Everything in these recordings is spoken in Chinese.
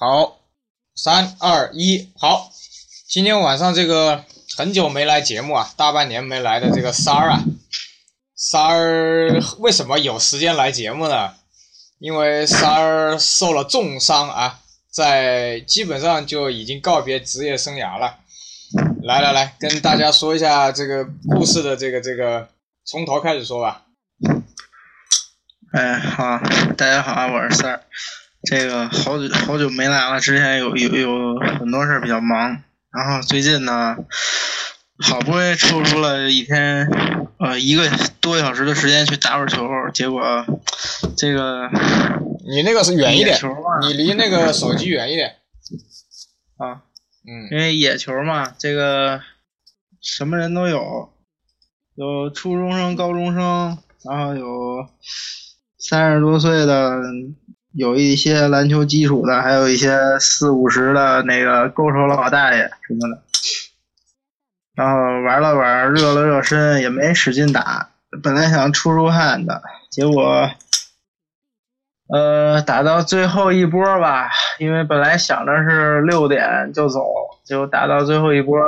好，三二一，好。今天晚上这个很久没来节目啊，大半年没来的这个三儿啊，三儿为什么有时间来节目呢？因为三儿受了重伤啊，在基本上就已经告别职业生涯了。来来来，跟大家说一下这个故事的这个这个，从头开始说吧。哎，好，大家好，我是三儿。这个好久好久没来了，之前有有有很多事儿比较忙，然后最近呢，好不容易抽出了一天呃一个多小时的时间去打会儿球，结果这个你那个是远一点球嘛，你离那个手机远一点。啊，嗯因为野球嘛，这个什么人都有，有初中生、高中生，然后有三十多岁的，有一些篮球基础的，还有一些四五十的那个勾手老大爷什么的。然后玩了玩，热了热身，也没使劲打，本来想出出汗的，结果。呃，打到最后一波吧，因为本来想着是六点就走，结果打到最后一波，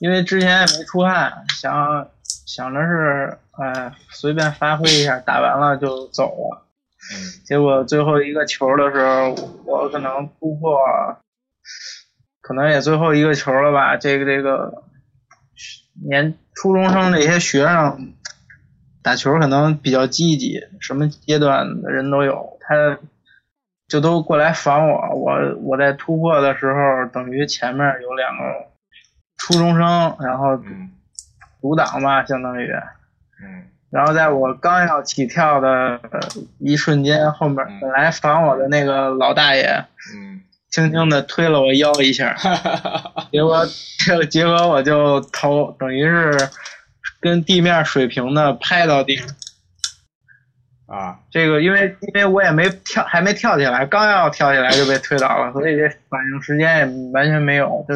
因为之前也没出汗，想想着是哎随便发挥一下，打完了就走了。嗯结果最后一个球的时候，我可能突破，可能也最后一个球了吧。这个这个年初中生这些学生打球可能比较积极，什么阶段的人都有，他就都过来防我。我我在突破的时候，等于前面有两个初中生，然后嗯阻挡吧，相当于。嗯然后在我刚要起跳的呃一瞬间，后面嗯本来防我的那个老大爷嗯，轻轻的推了我腰一下，哈哈哈哈。结果结结果我就头等于是跟地面水平的拍到地上。啊，这个因为因为我也没跳，还没跳起来，刚要跳起来就被推倒了，所以这反应时间也完全没有，就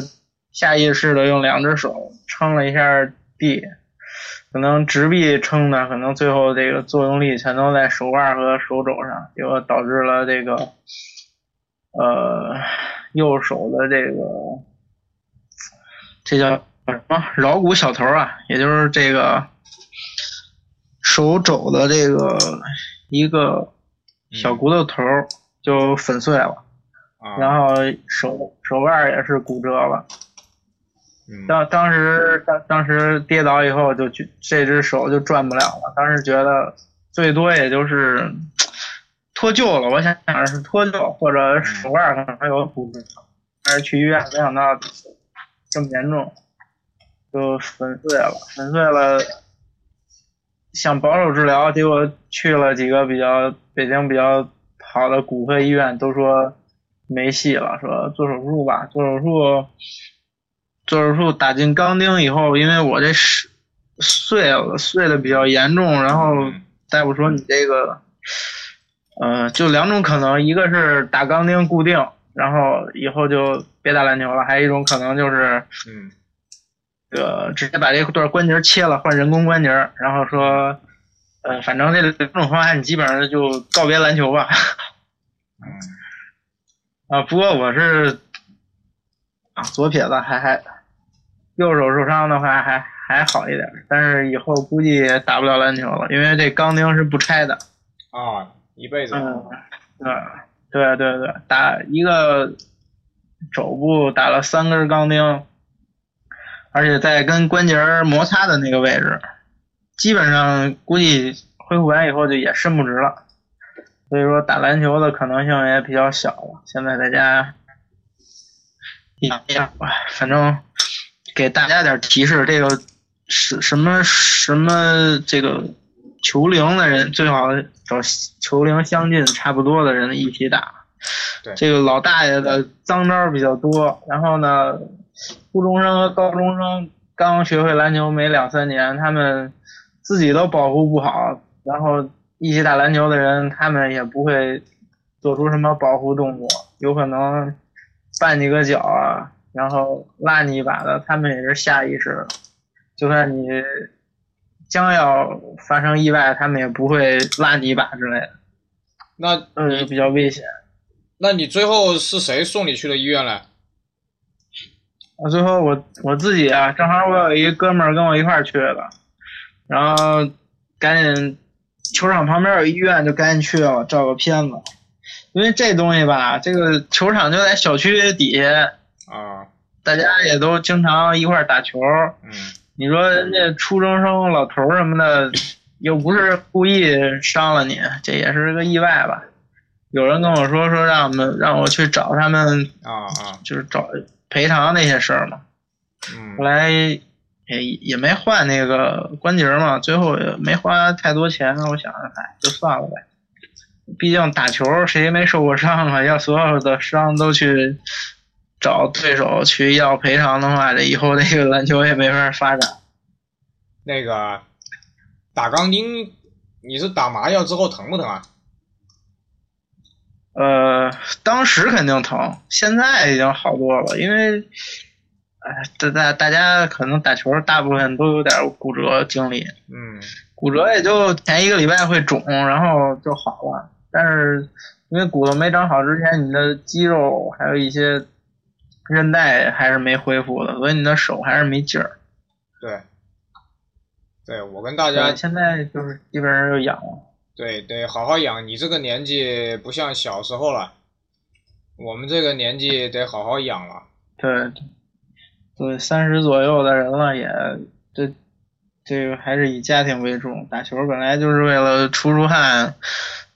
下意识的用两只手撑了一下地，可能直臂撑的，可能最后这个作用力全都在手腕和手肘上，结果导致了这个呃右手的这个这叫什么桡骨小头啊，也就是这个手肘的这个一个小骨头头就粉碎了，啊，然后手手腕也是骨折了。嗯当当时当当时跌倒以后就觉这只手就转不了了，当时觉得最多也就是脱臼了，我想想是脱臼或者手腕儿可能还有骨折，但是去医院没想到这么严重，就粉碎了，粉碎了。想保守治疗，结果去了几个比较北京比较好的骨科医院，都说没戏了，说做手术吧，做手术。做手术打进钢钉以后，因为我这是碎了，碎的比较严重，然后嗯大夫说你这个，呃，就两种可能，一个是打钢钉固定，然后以后就别打篮球了，还有一种可能就是嗯这个直接把这段关节切了，换人工关节，然后说，呃，反正这两种方案你基本上就告别篮球吧。嗯啊，不过我是啊左撇子还还右手受伤的话还还好一点，但是以后估计也打不了篮球了，因为这钢钉是不拆的。啊，一辈子。嗯，对对对对，打一个肘部打了三根钢钉，而且在跟关节摩擦的那个位置，基本上估计恢复完以后就也伸不直了。所以说打篮球的可能性也比较小了。现在在家养养吧，反正给大家点提示，这个是什么什么这个球龄的人最好找球龄相近差不多的人一起打。对这个老大爷的脏招比较多，然后呢，初中生和高中生刚学会篮球没两三年，他们自己都保护不好，然后一起打篮球的人，他们也不会做出什么保护动作，有可能绊你个脚啊，然后拉你一把的，他们也是下意识的，就算你将要发生意外，他们也不会拉你一把之类的，那嗯，你比较危险。那你最后是谁送你去的医院嘞？我最后我我自己啊，正好我有一哥们儿跟我一块儿去的，然后赶紧球场旁边有医院，就赶紧去了照个片子。因为这东西吧，这个球场就在小区底下，啊，大家也都经常一块儿打球。嗯你说人家初中生、老头儿什么的，又不是故意伤了你，这也是个意外吧？有人跟我说说让我们让我去找他们，啊啊，就是找赔偿那些事儿嘛。嗯后来也也没换那个关节嘛，最后也没花太多钱。我想着，哎，就算了呗。毕竟打球谁没受过伤啊？要所有的伤都去找对手去要赔偿的话，这以后这个篮球也没法发展。那个打钢钉，你是打麻药之后疼不疼啊？呃，当时肯定疼，现在已经好多了，因为，哎，大大大家可能打球大部分都有点骨折经历，嗯骨折也就前一个礼拜会肿，然后就好了。但是因为骨头没长好之前，你的肌肉还有一些韧带还是没恢复的，所以你的手还是没劲儿。对，对我跟大家对，现在就是基本上就养了。对得好好养，你这个年纪不像小时候了，我们这个年纪得好好养了。对，对，三十左右的人了也，这这个还是以家庭为重。打球本来就是为了出出汗，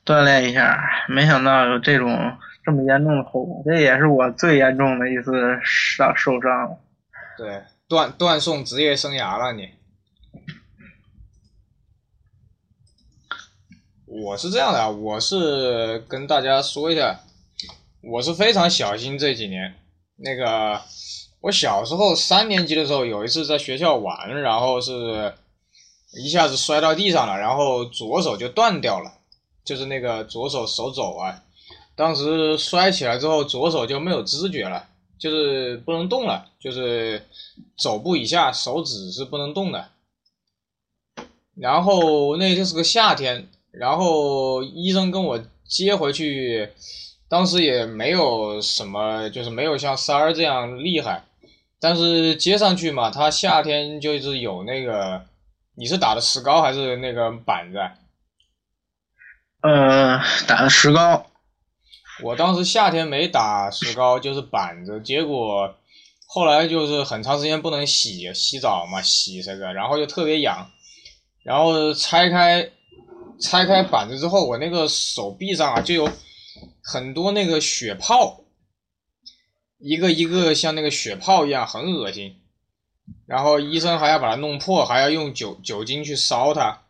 锻炼一下，没想到有这种这么严重的后果，这也是我最严重的一次伤受伤。对，断断送职业生涯了你。我是这样的啊，我是跟大家说一下，我是非常小心这几年。那个，我小时候三年级的时候，有一次在学校玩，然后是一下子摔到地上了，然后左手就断掉了，就是那个左手手肘啊。当时摔起来之后，左手就没有知觉了，就是不能动了，就是肘部以下手指是不能动的。然后那天是个夏天，然后医生跟我接回去，当时也没有什么，就是没有像三儿这样厉害，但是接上去嘛，他夏天就是有那个，你是打的石膏还是那个板子啊？呃，打的石膏，我当时夏天没打石膏，就是板子，结果后来就是很长时间不能洗洗澡嘛，洗这个，然后就特别痒，然后拆开拆开板子之后，我那个手臂上啊就有很多那个血泡，一个一个像那个血泡一样，很恶心。然后医生还要把它弄破，还要用酒酒精去烧它。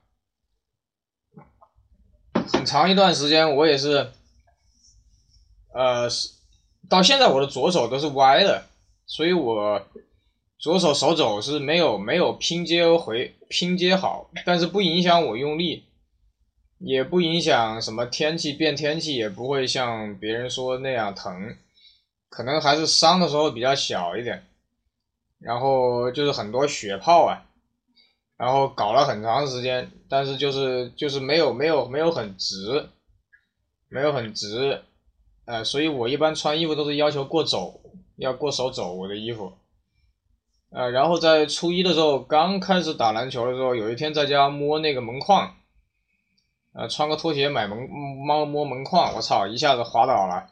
很长一段时间，我也是，呃，是到现在我的左手都是歪的，所以我左手手肘是没有没有拼接回拼接好，但是不影响我用力，也不影响什么天气变天气，也不会像别人说那样疼，可能还是伤的时候比较小一点，然后就是很多血泡啊。然后搞了很长时间，但是就是就是没有没有没有很直，没有很直，呃，所以我一般穿衣服都是要求过肘，要过手肘我的衣服，呃，然后在初一的时候刚开始打篮球的时候，有一天在家摸那个门框，呃，穿个拖鞋买门猫摸门框，我操，一下子滑倒了，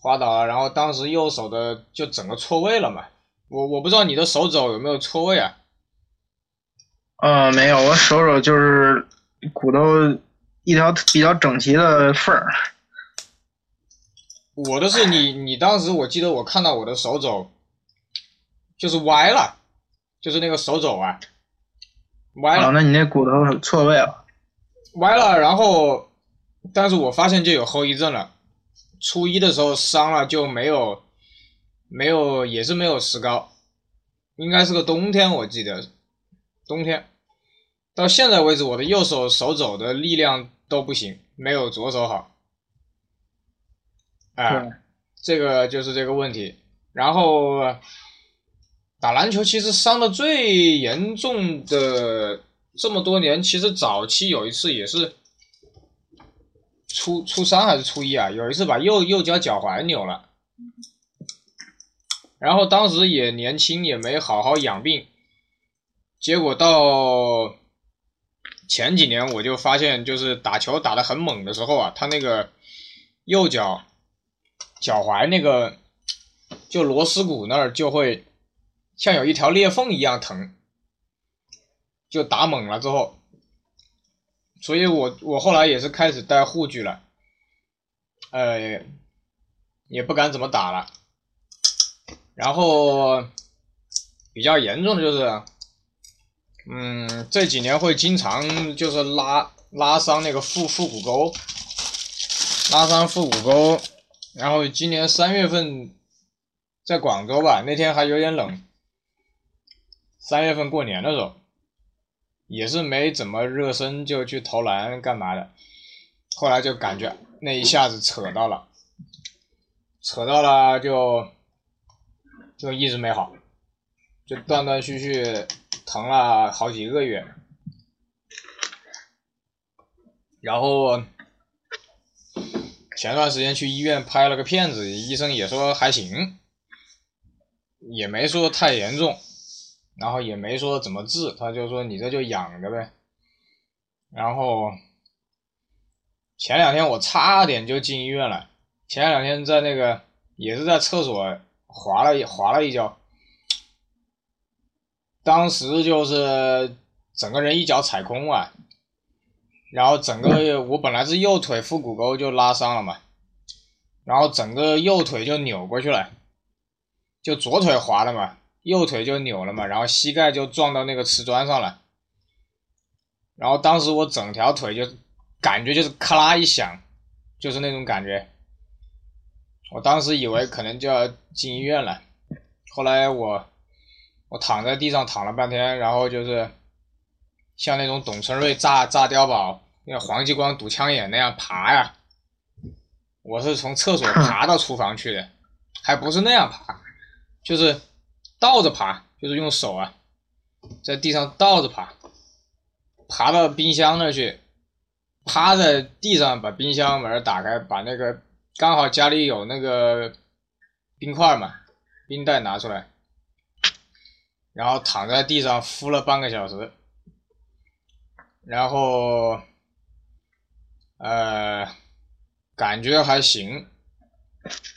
滑倒了，然后当时右手的就整个错位了嘛，我我不知道你的手肘有没有错位啊？呃，没有，我手肘就是骨头一条比较整齐的缝儿。我的是你，你当时我记得我看到我的手肘就是歪了，就是那个手肘啊，歪啊，了，那你那骨头错位了。歪了，然后，但是我发现就有后遗症了。初一的时候伤了就没有，没有也是没有石膏，应该是个冬天，我记得冬天。到现在为止，我的右手手肘的力量都不行，没有左手好。啊、对，这个就是这个问题。然后打篮球其实伤的最严重的这么多年，其实早期有一次也是初初三还是初一啊，有一次把右右脚脚踝扭了，然后当时也年轻，也没好好养病，结果到前几年我就发现，就是打球打得很猛的时候啊，他那个右脚脚踝那个就螺丝骨那儿就会像有一条裂缝一样疼，就打猛了之后。所以我我后来也是开始戴护具了，呃，也不敢怎么打了。然后比较严重的就是，嗯，这几年会经常就是拉拉伤那个腹腹股沟，拉伤腹股沟。然后今年三月份在广州吧，那天还有点冷，三月份过年的时候。也是没怎么热身就去投篮干嘛的，后来就感觉那一下子扯到了，扯到了就就一直没好，就断断续续疼了好几个月，然后前段时间去医院拍了个片子，医生也说还行，也没说太严重。然后也没说怎么治，他就说你这就养着呗。然后前两天我差点就进医院了，前两天在那个也是在厕所滑了一滑了一跤，当时就是整个人一脚踩空啊，然后整个我本来是右腿腹股沟就拉伤了嘛，然后整个右腿就扭过去了，就左腿滑了嘛。右腿就扭了嘛，然后膝盖就撞到那个瓷砖上了，然后当时我整条腿就感觉就是咔啦一响，就是那种感觉，我当时以为可能就要进医院了，后来我我躺在地上躺了半天，然后就是像那种董存瑞炸炸碉堡，那黄继光堵枪眼那样爬呀，我是从厕所 爬到厨房去的，还不是那样爬，就是。倒着爬，就是用手啊，在地上倒着爬，爬到冰箱那去，趴在地上把冰箱门打开，把那个刚好家里有那个冰块嘛，冰袋拿出来，然后躺在地上敷了半个小时，然后呃，感觉还行，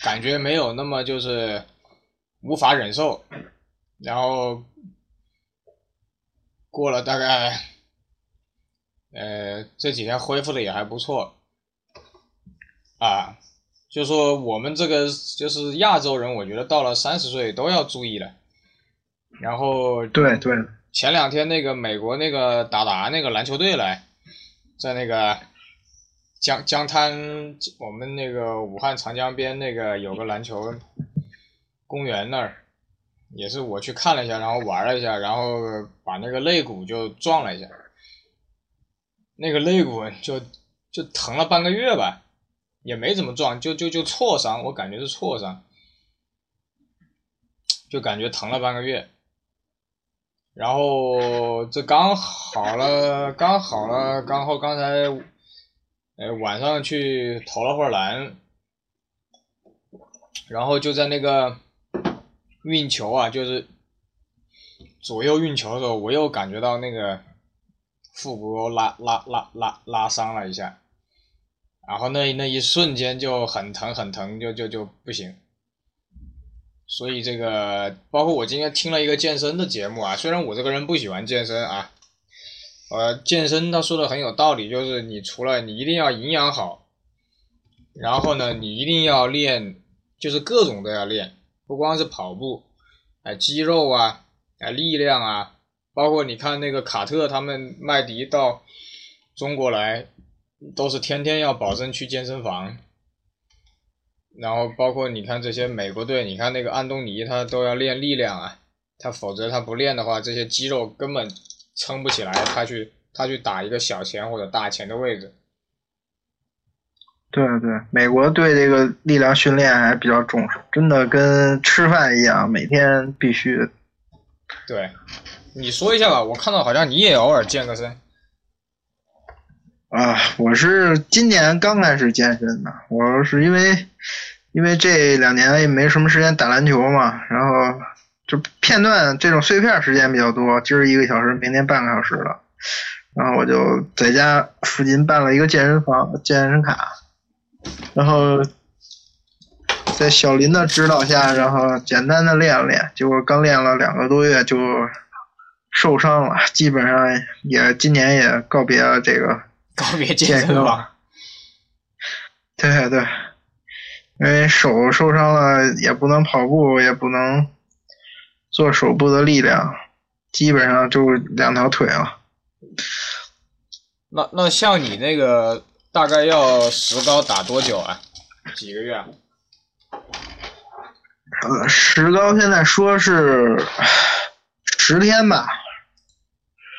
感觉没有那么就是无法忍受。然后过了大概，呃，这几天恢复的也还不错，啊，就说我们这个就是亚洲人，我觉得到了三十岁都要注意了。然后对对，前两天那个美国那个达达那个篮球队来，在那个江江滩，我们那个武汉长江边那个有个篮球公园那儿。也是我去看了一下，然后玩了一下，然后把那个肋骨就撞了一下，那个肋骨就就疼了半个月吧，也没怎么撞，就就就挫伤，我感觉是挫伤，就感觉疼了半个月，然后这刚好了，刚好了，刚好刚才，呃晚上去投了会儿篮，然后就在那个。运球啊，就是左右运球的时候，我又感觉到那个腹部拉拉拉拉拉伤了一下，然后那那一瞬间就很疼很疼，就就就不行。所以这个包括我今天听了一个健身的节目啊，虽然我这个人不喜欢健身啊，呃，健身他说的很有道理，就是你除了你一定要营养好，然后呢，你一定要练，就是各种都要练。不光是跑步，哎，肌肉啊，哎，力量啊，包括你看那个卡特他们麦迪到中国来，都是天天要保证去健身房。然后包括你看这些美国队，你看那个安东尼他都要练力量啊，他否则他不练的话，这些肌肉根本撑不起来，他去他去打一个小前或者大前的位置。对对，美国对这个力量训练还比较重视，真的跟吃饭一样，每天必须。对，你说一下吧，我看到好像你也偶尔健个身。啊，我是今年刚开始健身的，我是因为因为这两年也没什么时间打篮球嘛，然后就片段这种碎片时间比较多，今儿一个小时，明天半个小时了，然后我就在家附近办了一个健身房健身卡，然后在小林的指导下，然后简单的练了练，结果刚练了两个多月就受伤了，基本上也今年也告别了这个。告别健身房。对对，因为手受伤了，也不能跑步，也不能做手部的力量，基本上就两条腿了。那那像你那个，大概要石膏打多久啊？几个月？呃，石膏现在说是十天吧。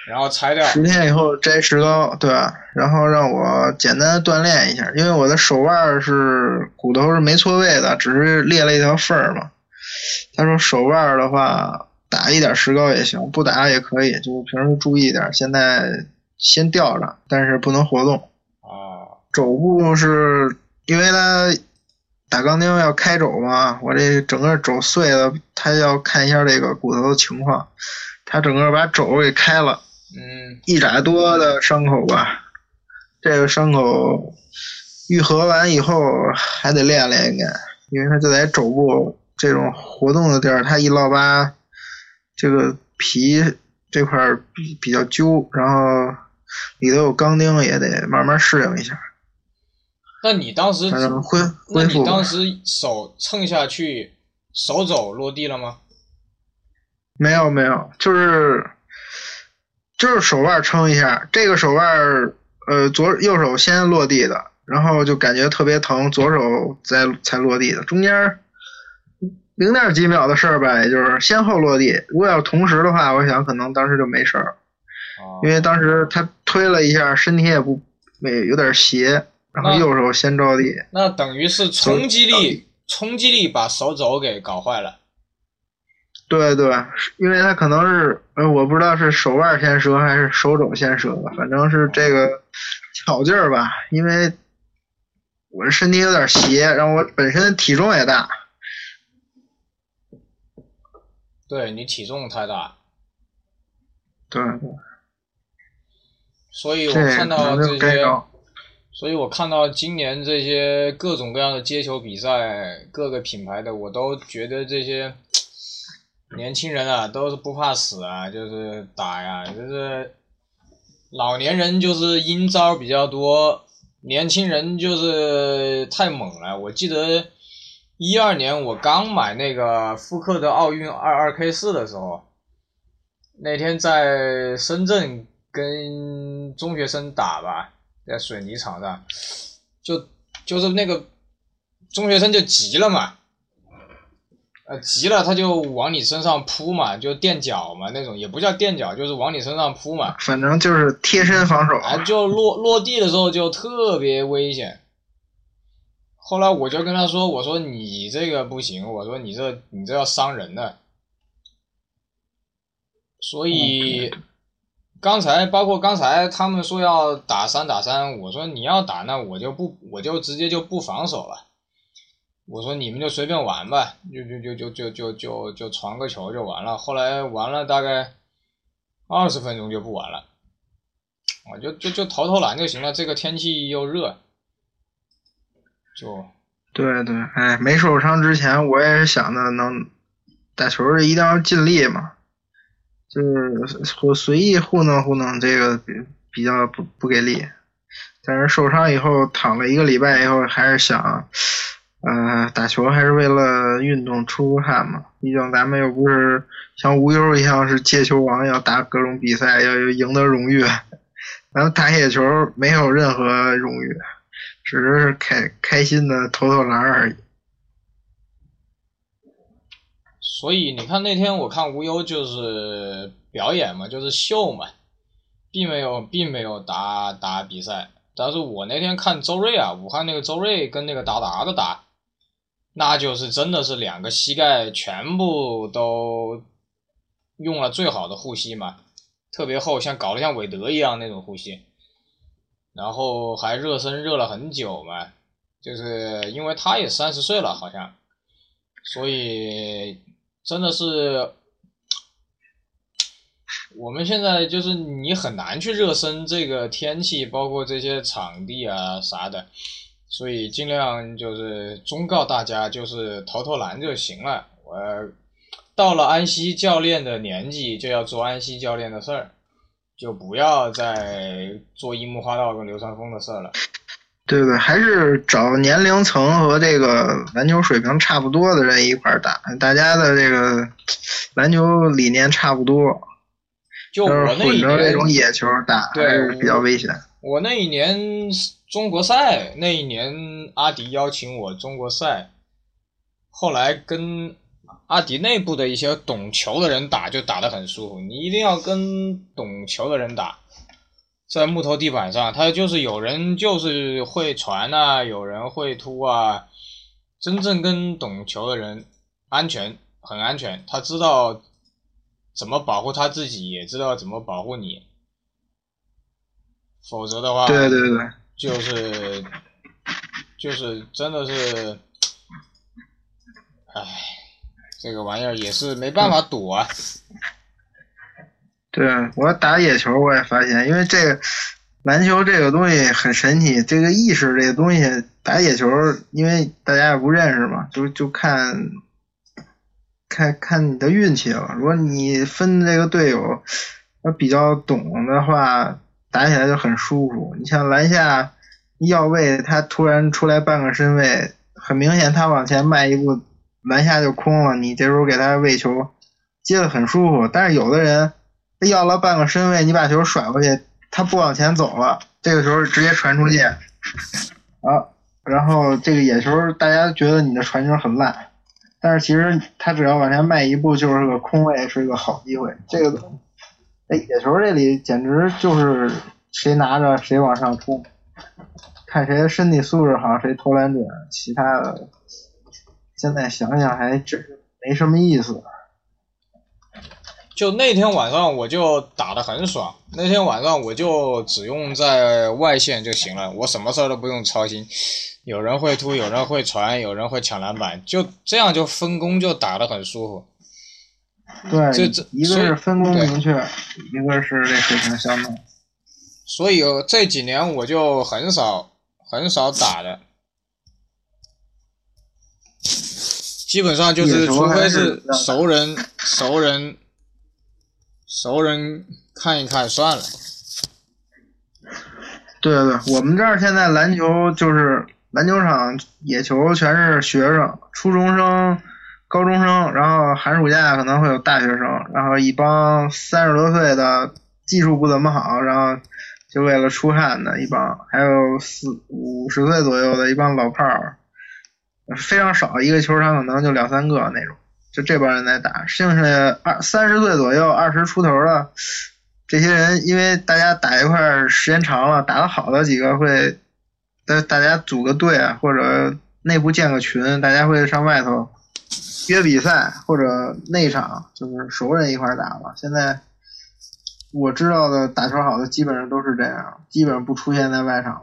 然后拆掉。十天以后摘石膏，对吧？然后让我简单的锻炼一下，因为我的手腕是骨头是没错位的，只是裂了一条缝儿嘛。他说手腕的话打一点石膏也行，不打也可以，就是平时注意点。现在先吊着，但是不能活动。啊。肘部是因为他打钢钉要开肘嘛，我这整个肘碎了，他要看一下这个骨头的情况，他整个把肘给开了。嗯，一拃多的伤口吧，这个伤口愈合完以后还得练练，应该，因为他就在肘部这种活动的地儿，它一落疤，这个皮这块比比较揪，然后里头有钢钉，也得慢慢适应一下。那你当时恢恢复？你当时手蹭下去，手肘落地了吗？没有没有，就是。就是手腕撑一下，这个手腕呃，左右手先落地的，然后就感觉特别疼，左手再才落地的，中间零点几秒的事儿吧，也就是先后落地。如果要同时的话，我想可能当时就没事儿，因为当时他推了一下，身体也不没有点斜，然后右手先着地。那等于是冲击力，冲击力把手肘给搞坏了。对对，因为他可能是，呃，我不知道是手腕先折还是手肘先折吧，反正是这个巧劲儿吧。因为我身体有点斜，然后我本身体重也大。对你体重太大。对。所以我看到这些，所以我看到今年这些各种各样的接球比赛，各个品牌的，我都觉得这些。年轻人啊，都是不怕死啊，就是打呀，就是老年人就是阴招比较多，年轻人就是太猛了。我记得一二年我刚买那个复刻的奥运二二 K 四的时候，那天在深圳跟中学生打吧，在水泥场上，就就是那个中学生就急了嘛。呃，急了他就往你身上扑嘛，就垫脚嘛那种，也不叫垫脚，就是往你身上扑嘛。反正就是贴身防守。啊，就落落地的时候就特别危险。后来我就跟他说：“我说你这个不行，我说你这你这要伤人的。”所以刚才包括刚才他们说要打三打三，我说你要打那我就不我就直接就不防守了。我说你们就随便玩吧，就就就就就就就就传个球就完了。后来玩了大概二十分钟就不玩了，我就就就投投篮就行了。这个天气又热，就对对，哎，没受伤之前我也是想着能打球一定要尽力嘛，就是我随意糊弄糊弄这个比比较不不给力，但是受伤以后躺了一个礼拜以后还是想。呃，打球还是为了运动出出汗嘛。毕竟咱们又不是像无忧一样是借球王，要打各种比赛，要赢得荣誉。咱们打野球没有任何荣誉，只是开开心的投投篮而已。所以你看那天我看无忧就是表演嘛，就是秀嘛，并没有并没有打打比赛。但是我那天看周瑞啊，武汉那个周瑞跟那个达达的打。那就是真的是两个膝盖全部都用了最好的护膝嘛，特别厚，像搞得像韦德一样那种护膝。然后还热身热了很久嘛，就是因为他也三十岁了，好像，所以真的是我们现在就是你很难去热身，这个天气包括这些场地啊啥的，所以尽量就是忠告大家，就是投投篮就行了。我到了安西教练的年纪，就要做安西教练的事儿。就不要再做樱木花道跟流川枫的事了。对对，还是找年龄层和这个篮球水平差不多的人一块打，大家的这个篮球理念差不多。就我那一年，这种野球打还是比较危险。我那一年中国赛，那一年阿迪邀请我中国赛，后来跟。阿迪内部的一些懂球的人打就打得很舒服，你一定要跟懂球的人打，在木头地板上，他就是有人就是会传啊，有人会突啊，真正跟懂球的人安全很安全，他知道怎么保护他自己，也知道怎么保护你，否则的话，对对对，就是就是真的是，唉。这个玩意儿也是没办法躲啊。对我打野球，我也发现，因为这个篮球这个东西很神奇，这个意识这个东西，打野球，因为大家也不认识嘛，就就看看看你的运气了。如果你分这个队友，他比较懂的话，打起来就很舒服。你像篮下要位，他突然出来半个身位，很明显他往前迈一步。篮下就空了，你这时候给他喂球，接的很舒服。但是有的人他要了半个身位，你把球甩过去，他不往前走了，这个时候直接传出去，啊，然后这个野球大家觉得你的传球很烂，但是其实他只要往前迈一步就是个空位，是一个好机会。这个哎野球这里简直就是谁拿着谁往上冲，看谁身体素质好谁投篮准，其他的。现在想想还真没什么意思。就那天晚上我就打的很爽，那天晚上我就只用在外线就行了，我什么事儿都不用操心。有人会突，有人会传，有人会抢篮板，就这样就分工就打的很舒服。对，这这一个是分工明确，一个是这水平相当。所以这几年我就很少很少打的。基本上就是，除非是熟人、熟人、熟人看一看算了。对对，我们这儿现在篮球就是篮球场野球全是学生，初中生、高中生，然后寒暑假可能会有大学生，然后一帮三十多岁的技术不怎么好，然后就为了出汗的一帮，还有四五十岁左右的一帮老炮儿。非常少，一个球场可能就两三个那种，就这帮人在打，剩下二三十岁左右、二十出头的这些人，因为大家打一块时间长了，打得好的几个会，大大家组个队啊，或者内部建个群，大家会上外头约比赛或者内场，就是熟人一块打嘛。现在我知道的打球好的基本上都是这样，基本上不出现在外场。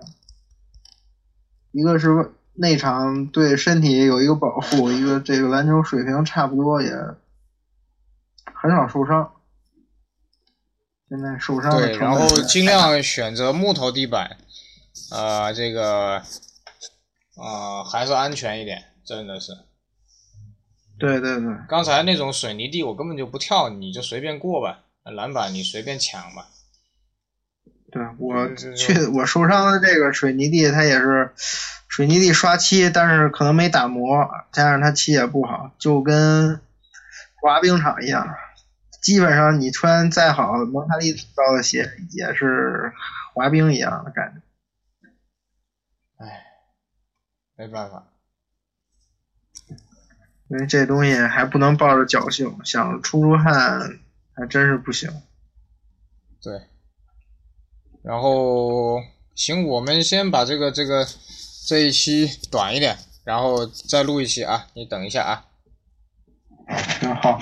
一个是。内场对身体有一个保护，一个这个篮球水平差不多，也很少受伤。现在受伤对，然后尽量选择木头地板，呃，这个，呃，还是安全一点，真的是。对对对。刚才那种水泥地我根本就不跳，你就随便过吧，篮板你随便抢吧。对我去，我受伤的这个水泥地，它也是。水泥地刷漆，但是可能没打磨，加上它漆也不好，就跟滑冰场一样。基本上你穿再好蒙卡利高的鞋，也是滑冰一样的感觉。唉，没办法，因为这东西还不能抱着侥幸，想出出汗还真是不行。对，然后行，我们先把这个这个。这一期短一点，然后再录一期啊！你等一下啊。嗯，好。